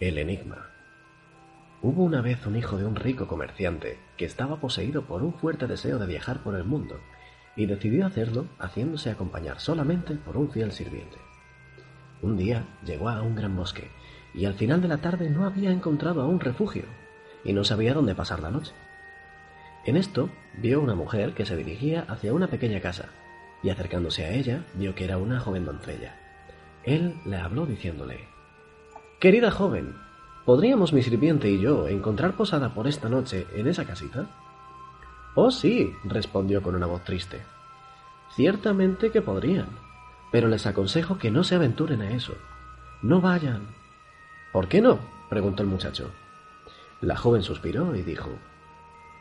El enigma. Hubo una vez un hijo de un rico comerciante que estaba poseído por un fuerte deseo de viajar por el mundo y decidió hacerlo haciéndose acompañar solamente por un fiel sirviente. Un día llegó a un gran bosque y al final de la tarde no había encontrado aún refugio y no sabía dónde pasar la noche. En esto vio una mujer que se dirigía hacia una pequeña casa y acercándose a ella vio que era una joven doncella. Él le habló diciéndole, Querida joven, ¿podríamos mi sirviente y yo encontrar posada por esta noche en esa casita? Oh, sí, respondió con una voz triste. Ciertamente que podrían, pero les aconsejo que no se aventuren a eso. No vayan. ¿Por qué no? preguntó el muchacho. La joven suspiró y dijo,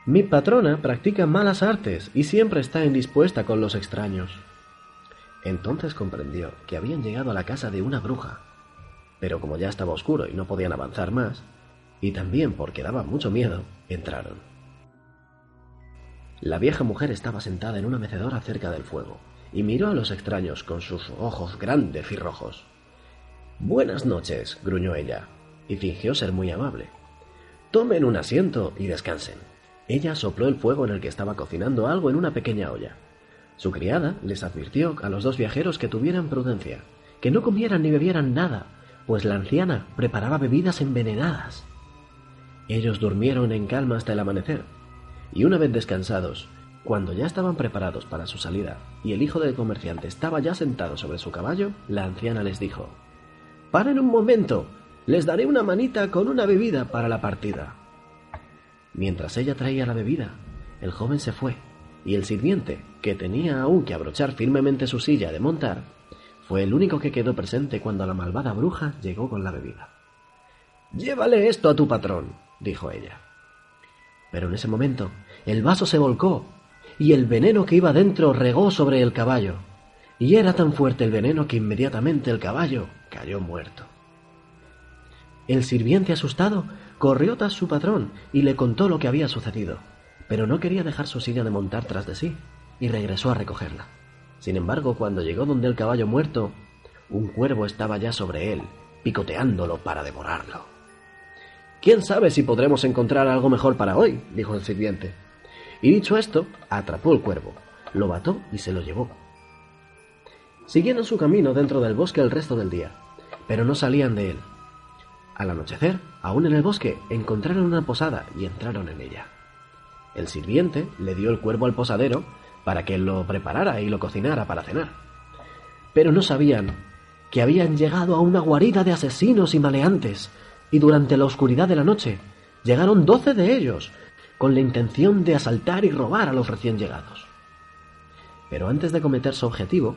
Mi patrona practica malas artes y siempre está indispuesta con los extraños. Entonces comprendió que habían llegado a la casa de una bruja pero como ya estaba oscuro y no podían avanzar más, y también porque daba mucho miedo, entraron. La vieja mujer estaba sentada en una mecedora cerca del fuego, y miró a los extraños con sus ojos grandes y rojos. Buenas noches, gruñó ella, y fingió ser muy amable. Tomen un asiento y descansen. Ella sopló el fuego en el que estaba cocinando algo en una pequeña olla. Su criada les advirtió a los dos viajeros que tuvieran prudencia, que no comieran ni bebieran nada, pues la anciana preparaba bebidas envenenadas. Ellos durmieron en calma hasta el amanecer, y una vez descansados, cuando ya estaban preparados para su salida y el hijo del comerciante estaba ya sentado sobre su caballo, la anciana les dijo Paren un momento, les daré una manita con una bebida para la partida. Mientras ella traía la bebida, el joven se fue, y el sirviente, que tenía aún que abrochar firmemente su silla de montar, fue el único que quedó presente cuando la malvada bruja llegó con la bebida. Llévale esto a tu patrón, dijo ella. Pero en ese momento el vaso se volcó y el veneno que iba dentro regó sobre el caballo, y era tan fuerte el veneno que inmediatamente el caballo cayó muerto. El sirviente asustado corrió tras su patrón y le contó lo que había sucedido, pero no quería dejar su silla de montar tras de sí, y regresó a recogerla. Sin embargo, cuando llegó donde el caballo muerto, un cuervo estaba ya sobre él, picoteándolo para devorarlo. ¿Quién sabe si podremos encontrar algo mejor para hoy? dijo el sirviente. Y dicho esto, atrapó el cuervo, lo mató y se lo llevó. Siguieron su camino dentro del bosque el resto del día, pero no salían de él. Al anochecer, aún en el bosque, encontraron una posada y entraron en ella. El sirviente le dio el cuervo al posadero para que lo preparara y lo cocinara para cenar. Pero no sabían que habían llegado a una guarida de asesinos y maleantes, y durante la oscuridad de la noche llegaron doce de ellos, con la intención de asaltar y robar a los recién llegados. Pero antes de cometer su objetivo,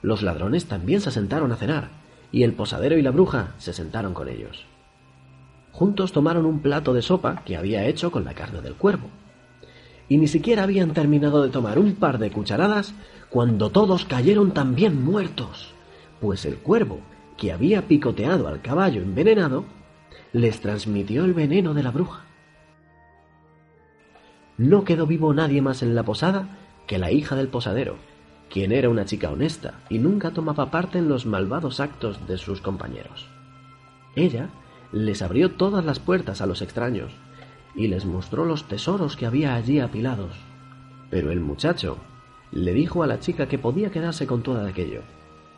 los ladrones también se sentaron a cenar, y el posadero y la bruja se sentaron con ellos. Juntos tomaron un plato de sopa que había hecho con la carne del cuervo y ni siquiera habían terminado de tomar un par de cucharadas cuando todos cayeron también muertos, pues el cuervo, que había picoteado al caballo envenenado, les transmitió el veneno de la bruja. No quedó vivo nadie más en la posada que la hija del posadero, quien era una chica honesta y nunca tomaba parte en los malvados actos de sus compañeros. Ella les abrió todas las puertas a los extraños, y les mostró los tesoros que había allí apilados. Pero el muchacho le dijo a la chica que podía quedarse con todo aquello,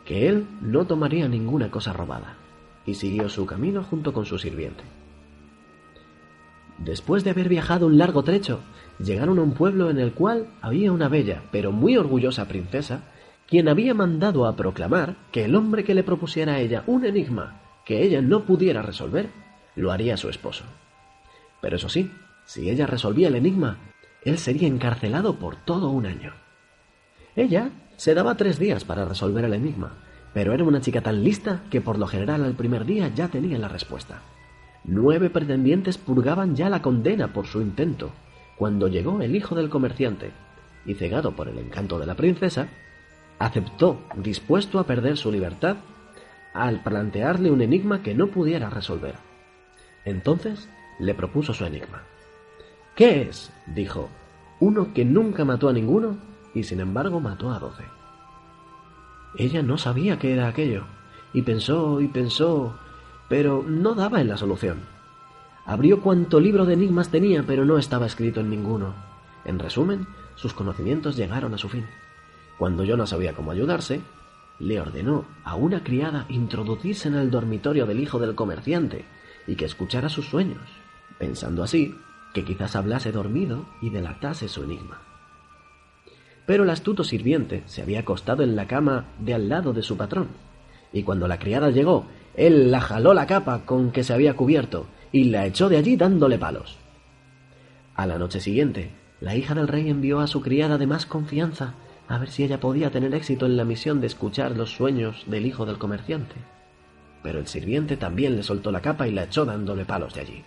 que él no tomaría ninguna cosa robada, y siguió su camino junto con su sirviente. Después de haber viajado un largo trecho, llegaron a un pueblo en el cual había una bella, pero muy orgullosa princesa, quien había mandado a proclamar que el hombre que le propusiera a ella un enigma que ella no pudiera resolver, lo haría su esposo. Pero eso sí, si ella resolvía el enigma, él sería encarcelado por todo un año. Ella se daba tres días para resolver el enigma, Pero era una chica tan lista que por lo general al primer día ya tenía la respuesta. Nueve pretendientes purgaban ya la condena por su intento, cuando llegó el hijo del comerciante, y cegado por el encanto de la princesa, aceptó, dispuesto a perder su libertad, al plantearle un enigma que no pudiera resolver. Entonces le propuso su enigma. ¿Qué es? dijo, uno que nunca mató a ninguno y sin embargo mató a doce. Ella no sabía qué era aquello, y pensó y pensó, pero no daba en la solución. Abrió cuanto libro de enigmas tenía, pero no estaba escrito en ninguno. En resumen, sus conocimientos llegaron a su fin. Cuando yo no sabía cómo ayudarse, le ordenó a una criada introducirse en el dormitorio del hijo del comerciante y que escuchara sus sueños, pensando así que quizás hablase dormido y delatase su enigma. Pero el astuto sirviente se había acostado en la cama de al lado de su patrón, y cuando la criada llegó, él la jaló la capa con que se había cubierto y la echó de allí dándole palos. A la noche siguiente, la hija del rey envió a su criada de más confianza a ver si ella podía tener éxito en la misión de escuchar los sueños del hijo del comerciante. Pero el sirviente también le soltó la capa y la echó dándole palos de allí.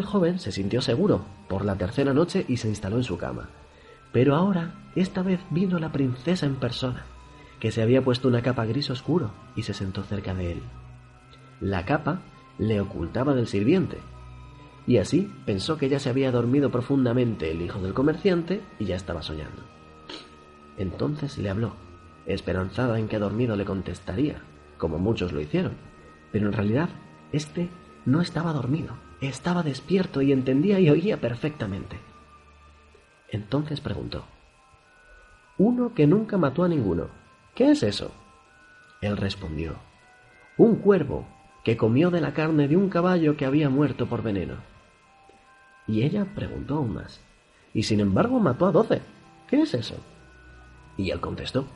El joven se sintió seguro por la tercera noche y se instaló en su cama. Pero ahora, esta vez vino la princesa en persona, que se había puesto una capa gris oscuro y se sentó cerca de él. La capa le ocultaba del sirviente, y así pensó que ya se había dormido profundamente el hijo del comerciante y ya estaba soñando. Entonces le habló, esperanzada en que dormido le contestaría, como muchos lo hicieron, pero en realidad éste no estaba dormido, estaba despierto y entendía y oía perfectamente. Entonces preguntó, Uno que nunca mató a ninguno, ¿qué es eso? Él respondió, Un cuervo que comió de la carne de un caballo que había muerto por veneno. Y ella preguntó aún más, y sin embargo mató a doce, ¿qué es eso? Y él contestó,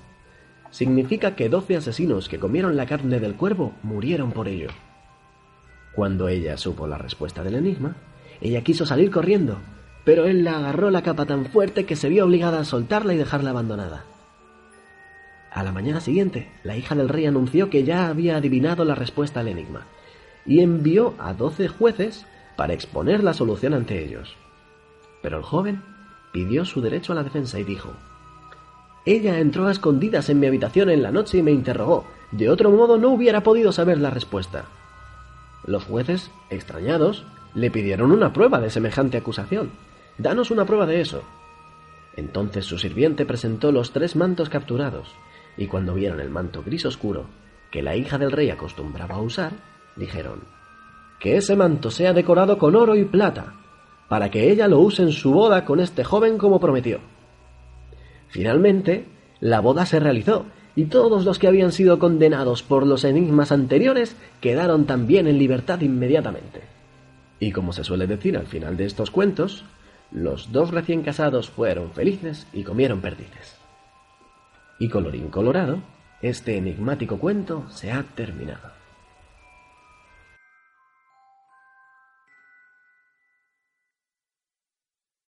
significa que doce asesinos que comieron la carne del cuervo murieron por ello. Cuando ella supo la respuesta del enigma, ella quiso salir corriendo, pero él la agarró la capa tan fuerte que se vio obligada a soltarla y dejarla abandonada. A la mañana siguiente, la hija del rey anunció que ya había adivinado la respuesta al enigma, y envió a doce jueces para exponer la solución ante ellos. Pero el joven pidió su derecho a la defensa y dijo, Ella entró a escondidas en mi habitación en la noche y me interrogó, de otro modo no hubiera podido saber la respuesta. Los jueces, extrañados, le pidieron una prueba de semejante acusación. Danos una prueba de eso. Entonces su sirviente presentó los tres mantos capturados, y cuando vieron el manto gris oscuro que la hija del rey acostumbraba a usar, dijeron, que ese manto sea decorado con oro y plata, para que ella lo use en su boda con este joven como prometió. Finalmente, la boda se realizó, y todos los que habían sido condenados por los enigmas anteriores quedaron también en libertad inmediatamente. Y como se suele decir al final de estos cuentos, los dos recién casados fueron felices y comieron perdices. Y colorín colorado, este enigmático cuento se ha terminado.